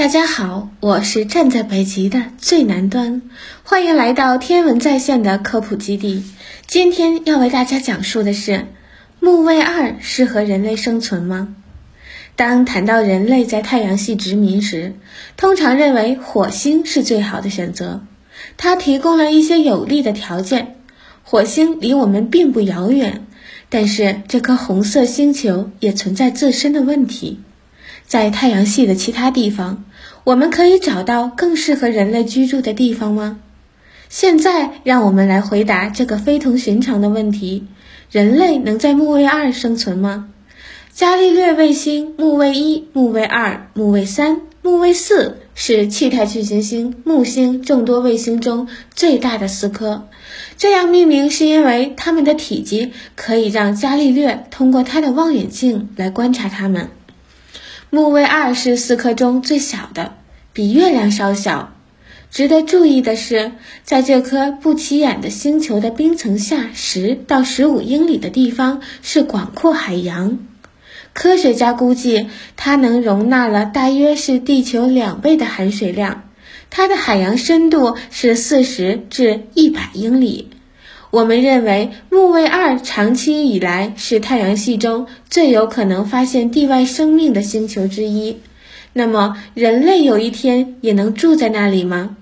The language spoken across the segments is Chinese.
大家好，我是站在北极的最南端，欢迎来到天文在线的科普基地。今天要为大家讲述的是木卫二适合人类生存吗？当谈到人类在太阳系殖民时，通常认为火星是最好的选择，它提供了一些有利的条件。火星离我们并不遥远，但是这颗红色星球也存在自身的问题。在太阳系的其他地方，我们可以找到更适合人类居住的地方吗？现在，让我们来回答这个非同寻常的问题：人类能在木卫二生存吗？伽利略卫星木卫一、木卫二、木卫三、木卫四是气态巨行星木星众多卫星中最大的四颗。这样命名是因为它们的体积可以让伽利略通过他的望远镜来观察它们。木卫二是四颗中最小的，比月亮稍小。值得注意的是，在这颗不起眼的星球的冰层下，十到十五英里的地方是广阔海洋。科学家估计，它能容纳了大约是地球两倍的含水量。它的海洋深度是四十至一百英里。我们认为木卫二长期以来是太阳系中最有可能发现地外生命的星球之一。那么，人类有一天也能住在那里吗？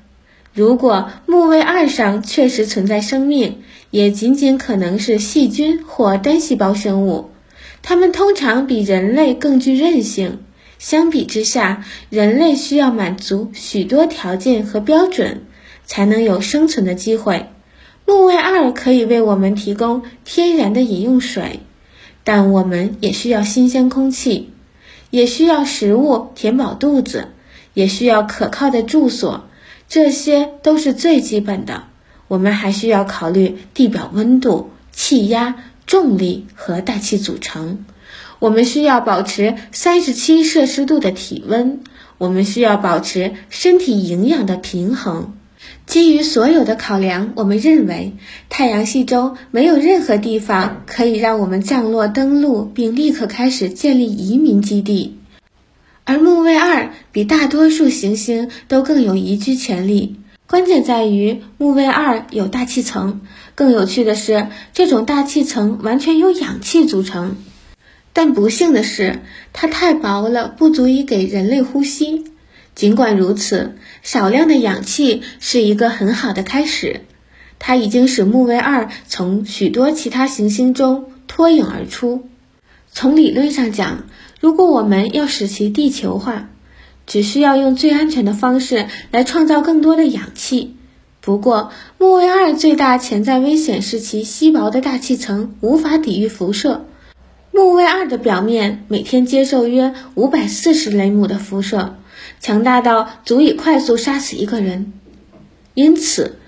如果木卫二上确实存在生命，也仅仅可能是细菌或单细胞生物。它们通常比人类更具韧性。相比之下，人类需要满足许多条件和标准，才能有生存的机会。木卫二可以为我们提供天然的饮用水，但我们也需要新鲜空气，也需要食物填饱肚子，也需要可靠的住所，这些都是最基本的。我们还需要考虑地表温度、气压、重力和大气组成。我们需要保持三十七摄氏度的体温，我们需要保持身体营养的平衡。基于所有的考量，我们认为太阳系中没有任何地方可以让我们降落登陆并立刻开始建立移民基地，而木卫二比大多数行星都更有宜居潜力。关键在于木卫二有大气层，更有趣的是，这种大气层完全由氧气组成。但不幸的是，它太薄了，不足以给人类呼吸。尽管如此，少量的氧气是一个很好的开始。它已经使木卫二从许多其他行星中脱颖而出。从理论上讲，如果我们要使其地球化，只需要用最安全的方式来创造更多的氧气。不过，木卫二最大潜在危险是其稀薄的大气层无法抵御辐射。木卫二的表面每天接受约五百四十雷姆的辐射。强大到足以快速杀死一个人，因此，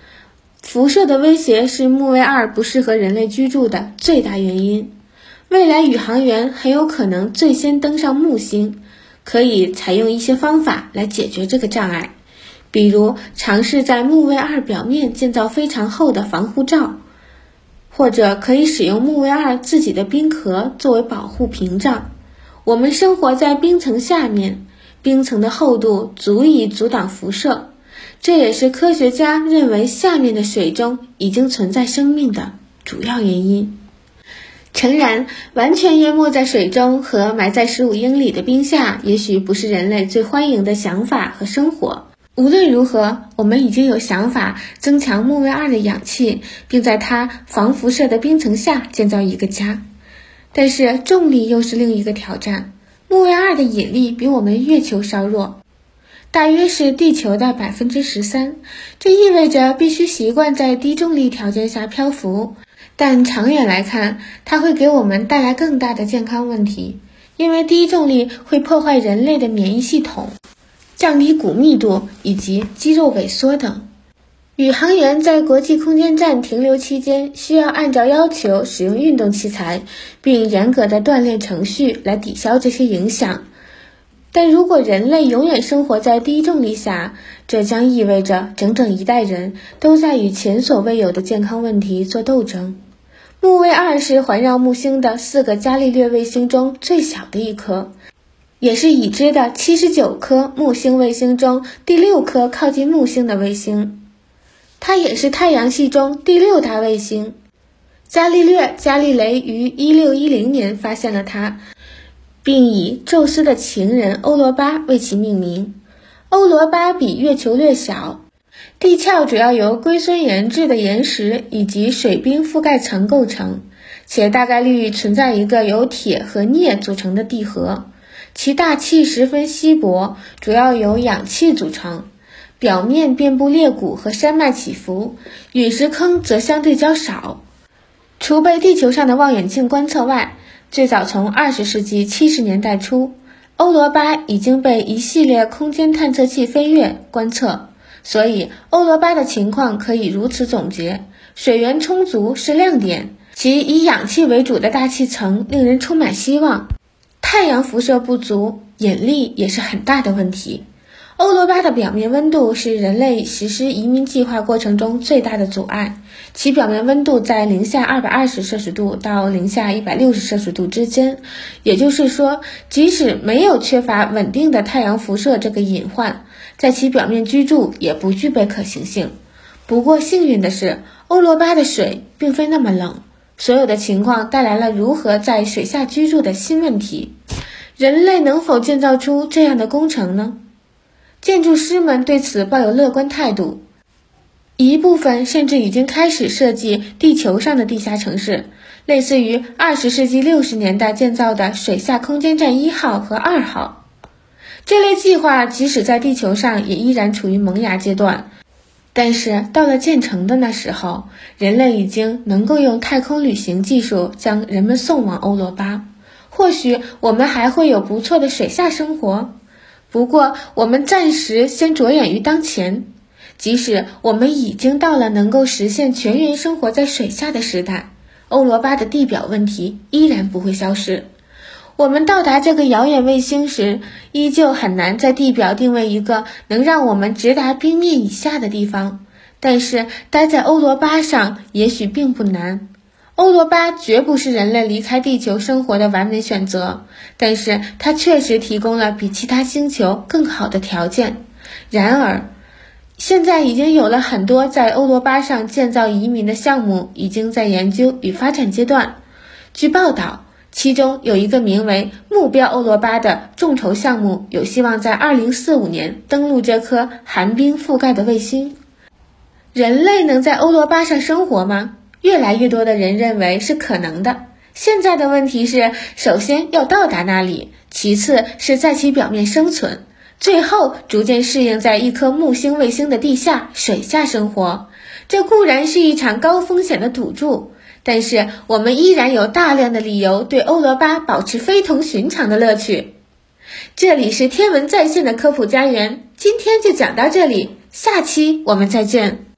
辐射的威胁是木卫二不适合人类居住的最大原因。未来宇航员很有可能最先登上木星，可以采用一些方法来解决这个障碍，比如尝试在木卫二表面建造非常厚的防护罩，或者可以使用木卫二自己的冰壳作为保护屏障。我们生活在冰层下面。冰层的厚度足以阻挡辐射，这也是科学家认为下面的水中已经存在生命的主要原因。诚然，完全淹没在水中和埋在十五英里的冰下，也许不是人类最欢迎的想法和生活。无论如何，我们已经有想法增强木卫二的氧气，并在它防辐射的冰层下建造一个家。但是，重力又是另一个挑战。木卫二的引力比我们月球稍弱，大约是地球的百分之十三。这意味着必须习惯在低重力条件下漂浮。但长远来看，它会给我们带来更大的健康问题，因为低重力会破坏人类的免疫系统，降低骨密度以及肌肉萎缩等。宇航员在国际空间站停留期间，需要按照要求使用运动器材，并严格的锻炼程序来抵消这些影响。但如果人类永远生活在低重力下，这将意味着整整一代人都在与前所未有的健康问题做斗争。木卫二是环绕木星的四个伽利略卫星中最小的一颗，也是已知的七十九颗木星卫星中第六颗靠近木星的卫星。它也是太阳系中第六大卫星。伽利略·伽利雷于一六一零年发现了它，并以宙斯的情人欧罗巴为其命名。欧罗巴比月球略小，地壳主要由硅酸盐质的岩石以及水冰覆盖层构成，且大概率存在一个由铁和镍组成的地核。其大气十分稀薄，主要由氧气组成。表面遍布裂谷和山脉起伏，陨石坑则相对较少。除被地球上的望远镜观测外，最早从二十世纪七十年代初。欧罗巴已经被一系列空间探测器飞跃观测，所以欧罗巴的情况可以如此总结：水源充足是亮点，其以氧气为主的大气层令人充满希望；太阳辐射不足，引力也是很大的问题。欧罗巴的表面温度是人类实施移民计划过程中最大的阻碍，其表面温度在零下二百二十摄氏度到零下一百六十摄氏度之间。也就是说，即使没有缺乏稳定的太阳辐射这个隐患，在其表面居住也不具备可行性。不过幸运的是，欧罗巴的水并非那么冷，所有的情况带来了如何在水下居住的新问题。人类能否建造出这样的工程呢？建筑师们对此抱有乐观态度，一部分甚至已经开始设计地球上的地下城市，类似于二十世纪六十年代建造的水下空间站一号和二号。这类计划即使在地球上也依然处于萌芽阶段，但是到了建成的那时候，人类已经能够用太空旅行技术将人们送往欧罗巴，或许我们还会有不错的水下生活。不过，我们暂时先着眼于当前。即使我们已经到了能够实现全员生活在水下的时代，欧罗巴的地表问题依然不会消失。我们到达这个遥远卫星时，依旧很难在地表定位一个能让我们直达冰面以下的地方。但是，待在欧罗巴上也许并不难。欧罗巴绝不是人类离开地球生活的完美选择，但是它确实提供了比其他星球更好的条件。然而，现在已经有了很多在欧罗巴上建造移民的项目，已经在研究与发展阶段。据报道，其中有一个名为“目标欧罗巴”的众筹项目，有希望在2045年登陆这颗寒冰覆盖的卫星。人类能在欧罗巴上生活吗？越来越多的人认为是可能的。现在的问题是，首先要到达那里，其次是在其表面生存，最后逐渐适应在一颗木星卫星的地下水下生活。这固然是一场高风险的赌注，但是我们依然有大量的理由对欧罗巴保持非同寻常的乐趣。这里是天文在线的科普家园，今天就讲到这里，下期我们再见。